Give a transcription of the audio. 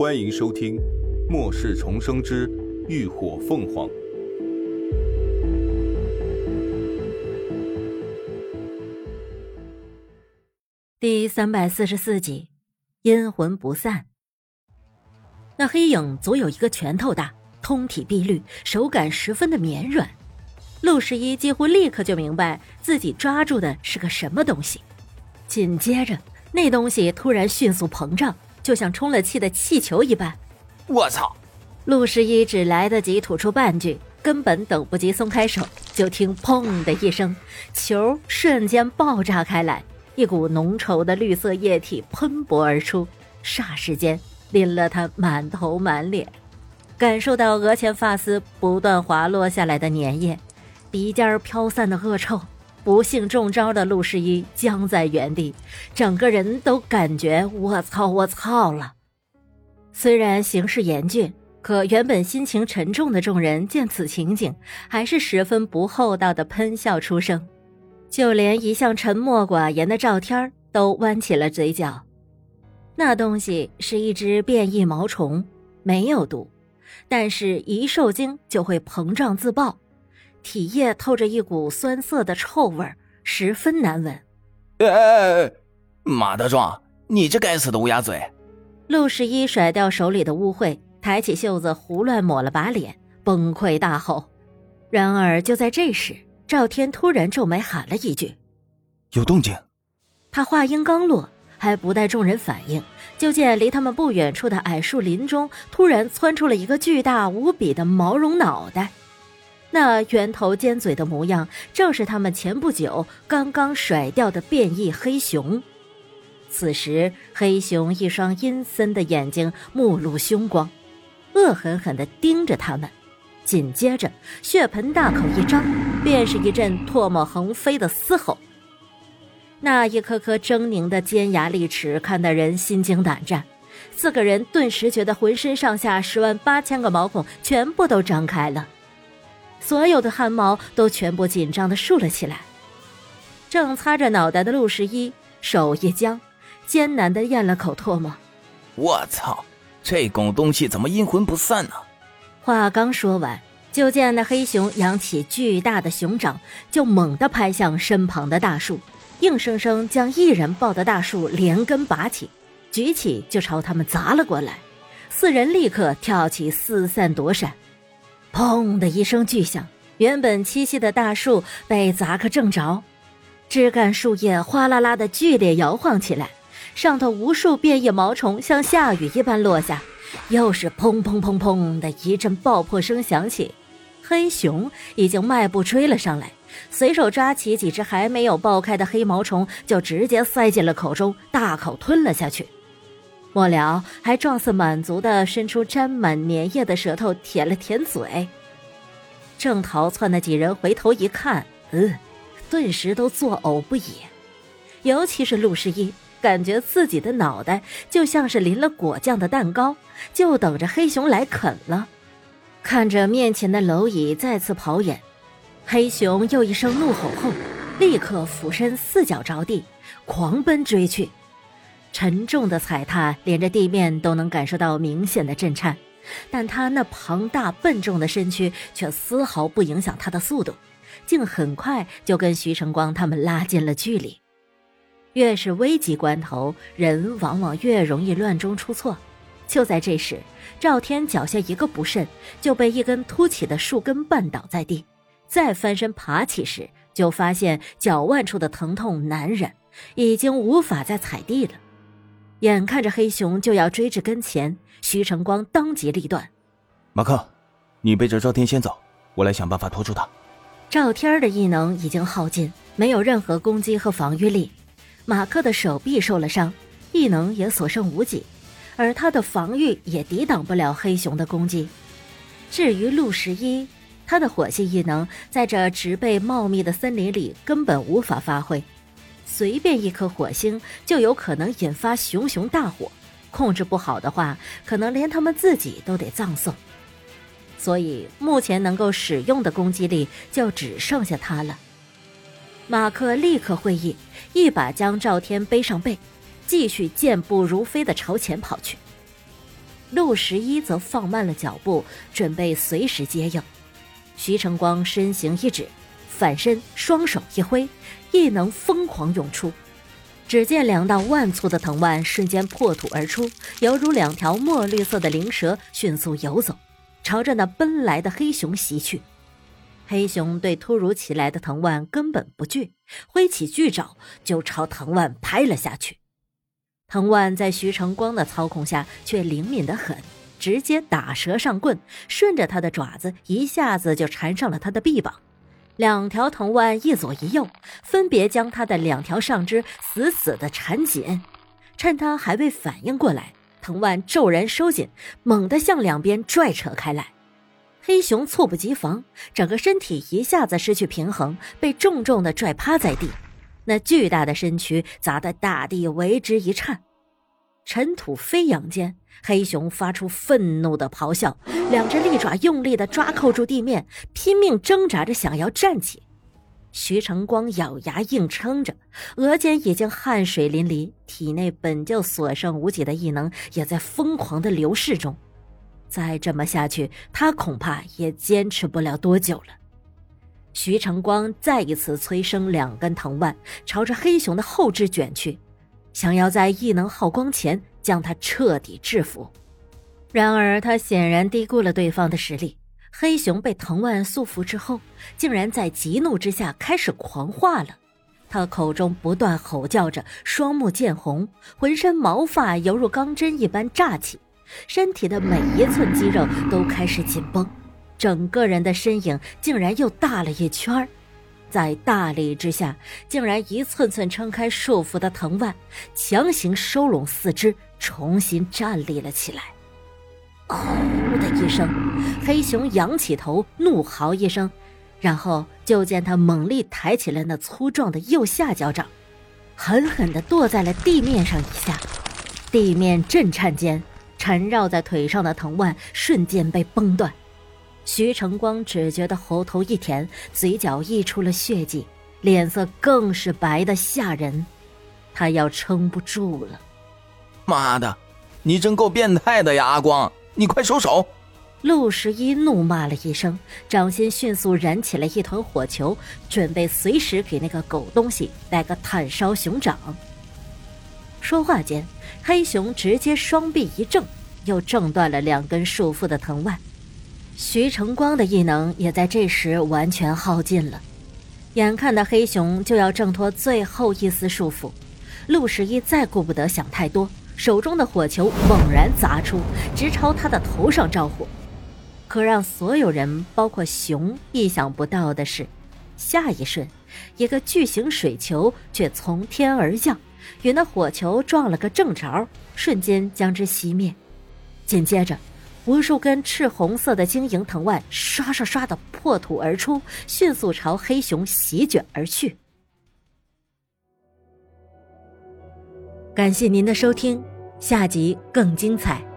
欢迎收听《末世重生之浴火凤凰》第三百四十四集，阴魂不散。那黑影足有一个拳头大，通体碧绿，手感十分的绵软。陆十一几乎立刻就明白自己抓住的是个什么东西，紧接着那东西突然迅速膨胀。就像充了气的气球一般，我操！陆十一只来得及吐出半句，根本等不及松开手，就听“砰”的一声，球瞬间爆炸开来，一股浓稠的绿色液体喷薄而出，霎时间淋了他满头满脸。感受到额前发丝不断滑落下来的粘液，鼻尖飘散的恶臭。不幸中招的陆十一僵在原地，整个人都感觉我操我操了。虽然形势严峻，可原本心情沉重的众人见此情景，还是十分不厚道的喷笑出声。就连一向沉默寡言的赵天都弯起了嘴角。那东西是一只变异毛虫，没有毒，但是一受惊就会膨胀自爆。体液透着一股酸涩的臭味十分难闻。哎哎哎！马德壮，你这该死的乌鸦嘴！陆十一甩掉手里的污秽，抬起袖子胡乱抹了把脸，崩溃大吼。然而就在这时，赵天突然皱眉喊了一句：“有动静！”他话音刚落，还不待众人反应，就见离他们不远处的矮树林中突然窜出了一个巨大无比的毛绒脑袋。那圆头尖嘴的模样，正是他们前不久刚刚甩掉的变异黑熊。此时，黑熊一双阴森的眼睛目露凶光，恶狠狠地盯着他们。紧接着，血盆大口一张，便是一阵唾沫横飞的嘶吼。那一颗颗狰狞的尖牙利齿，看得人心惊胆战。四个人顿时觉得浑身上下十万八千个毛孔全部都张开了。所有的汗毛都全部紧张的竖了起来。正擦着脑袋的陆十一手一僵，艰难的咽了口唾沫。我操，这拱东西怎么阴魂不散呢？话刚说完，就见那黑熊扬起巨大的熊掌，就猛地拍向身旁的大树，硬生生将一人抱的大树连根拔起，举起就朝他们砸了过来。四人立刻跳起，四散躲闪。砰的一声巨响，原本栖息的大树被砸个正着，枝干树叶哗啦啦的剧烈摇晃起来，上头无数变异毛虫像下雨一般落下，又是砰砰砰砰的一阵爆破声响起。黑熊已经迈步追了上来，随手抓起几只还没有爆开的黑毛虫，就直接塞进了口中，大口吞了下去。末了，还状似满足的伸出沾满粘液的舌头舔了舔嘴。正逃窜的几人回头一看，嗯，顿时都作呕不已。尤其是陆十一，感觉自己的脑袋就像是淋了果酱的蛋糕，就等着黑熊来啃了。看着面前的蝼蚁再次跑远，黑熊又一声怒吼后，立刻俯身四脚着地，狂奔追去。沉重的踩踏，连着地面都能感受到明显的震颤，但他那庞大笨重的身躯却丝毫不影响他的速度，竟很快就跟徐成光他们拉近了距离。越是危急关头，人往往越容易乱中出错。就在这时，赵天脚下一个不慎，就被一根凸起的树根绊倒在地，再翻身爬起时，就发现脚腕处的疼痛难忍，已经无法再踩地了。眼看着黑熊就要追至跟前，徐成光当即立断：“马克，你背着赵天先走，我来想办法拖住他。”赵天的异能已经耗尽，没有任何攻击和防御力。马克的手臂受了伤，异能也所剩无几，而他的防御也抵挡不了黑熊的攻击。至于陆十一，他的火系异能在这植被茂密的森林里根本无法发挥。随便一颗火星就有可能引发熊熊大火，控制不好的话，可能连他们自己都得葬送。所以目前能够使用的攻击力就只剩下他了。马克立刻会意，一把将赵天背上背，继续健步如飞的朝前跑去。陆十一则放慢了脚步，准备随时接应。徐成光身形一指，反身双手一挥，异能疯狂涌出。只见两道万粗的藤蔓瞬间破土而出，犹如两条墨绿色的灵蛇迅速游走，朝着那奔来的黑熊袭去。黑熊对突如其来的藤蔓根本不惧，挥起巨爪就朝藤蔓拍了下去。藤蔓在徐成光的操控下却灵敏得很，直接打蛇上棍，顺着他的爪子一下子就缠上了他的臂膀。两条藤蔓一左一右，分别将他的两条上肢死死地缠紧。趁他还未反应过来，藤蔓骤然收紧，猛地向两边拽扯开来。黑熊猝不及防，整个身体一下子失去平衡，被重重地拽趴在地。那巨大的身躯砸得大地为之一颤，尘土飞扬间。黑熊发出愤怒的咆哮，两只利爪用力地抓扣住地面，拼命挣扎着想要站起。徐成光咬牙硬撑着，额间已经汗水淋漓，体内本就所剩无几的异能也在疯狂的流逝中。再这么下去，他恐怕也坚持不了多久了。徐成光再一次催生两根藤蔓，朝着黑熊的后肢卷去，想要在异能耗光前。将他彻底制服，然而他显然低估了对方的实力。黑熊被藤蔓束缚之后，竟然在极怒之下开始狂化了。他口中不断吼叫着，双目见红，浑身毛发犹如钢针一般炸起，身体的每一寸肌肉都开始紧绷，整个人的身影竟然又大了一圈儿。在大力之下，竟然一寸寸撑开束缚的藤蔓，强行收拢四肢，重新站立了起来。“嗷”的一声，黑熊仰起头，怒嚎一声，然后就见他猛力抬起了那粗壮的右下脚掌，狠狠地跺在了地面上一下，地面震颤间，缠绕在腿上的藤蔓瞬间被崩断。徐成光只觉得喉头一甜，嘴角溢出了血迹，脸色更是白的吓人，他要撑不住了。妈的，你真够变态的呀！阿光，你快收手！陆十一怒骂了一声，掌心迅速燃起了一团火球，准备随时给那个狗东西来个炭烧熊掌。说话间，黑熊直接双臂一挣，又挣断了两根束缚的藤蔓。徐成光的异能也在这时完全耗尽了，眼看的黑熊就要挣脱最后一丝束缚，陆十一再顾不得想太多，手中的火球猛然砸出，直朝他的头上着火。可让所有人，包括熊，意想不到的是，下一瞬，一个巨型水球却从天而降，与那火球撞了个正着，瞬间将之熄灭。紧接着。无数根赤红色的晶莹藤蔓刷刷刷的破土而出，迅速朝黑熊席卷而去。感谢您的收听，下集更精彩。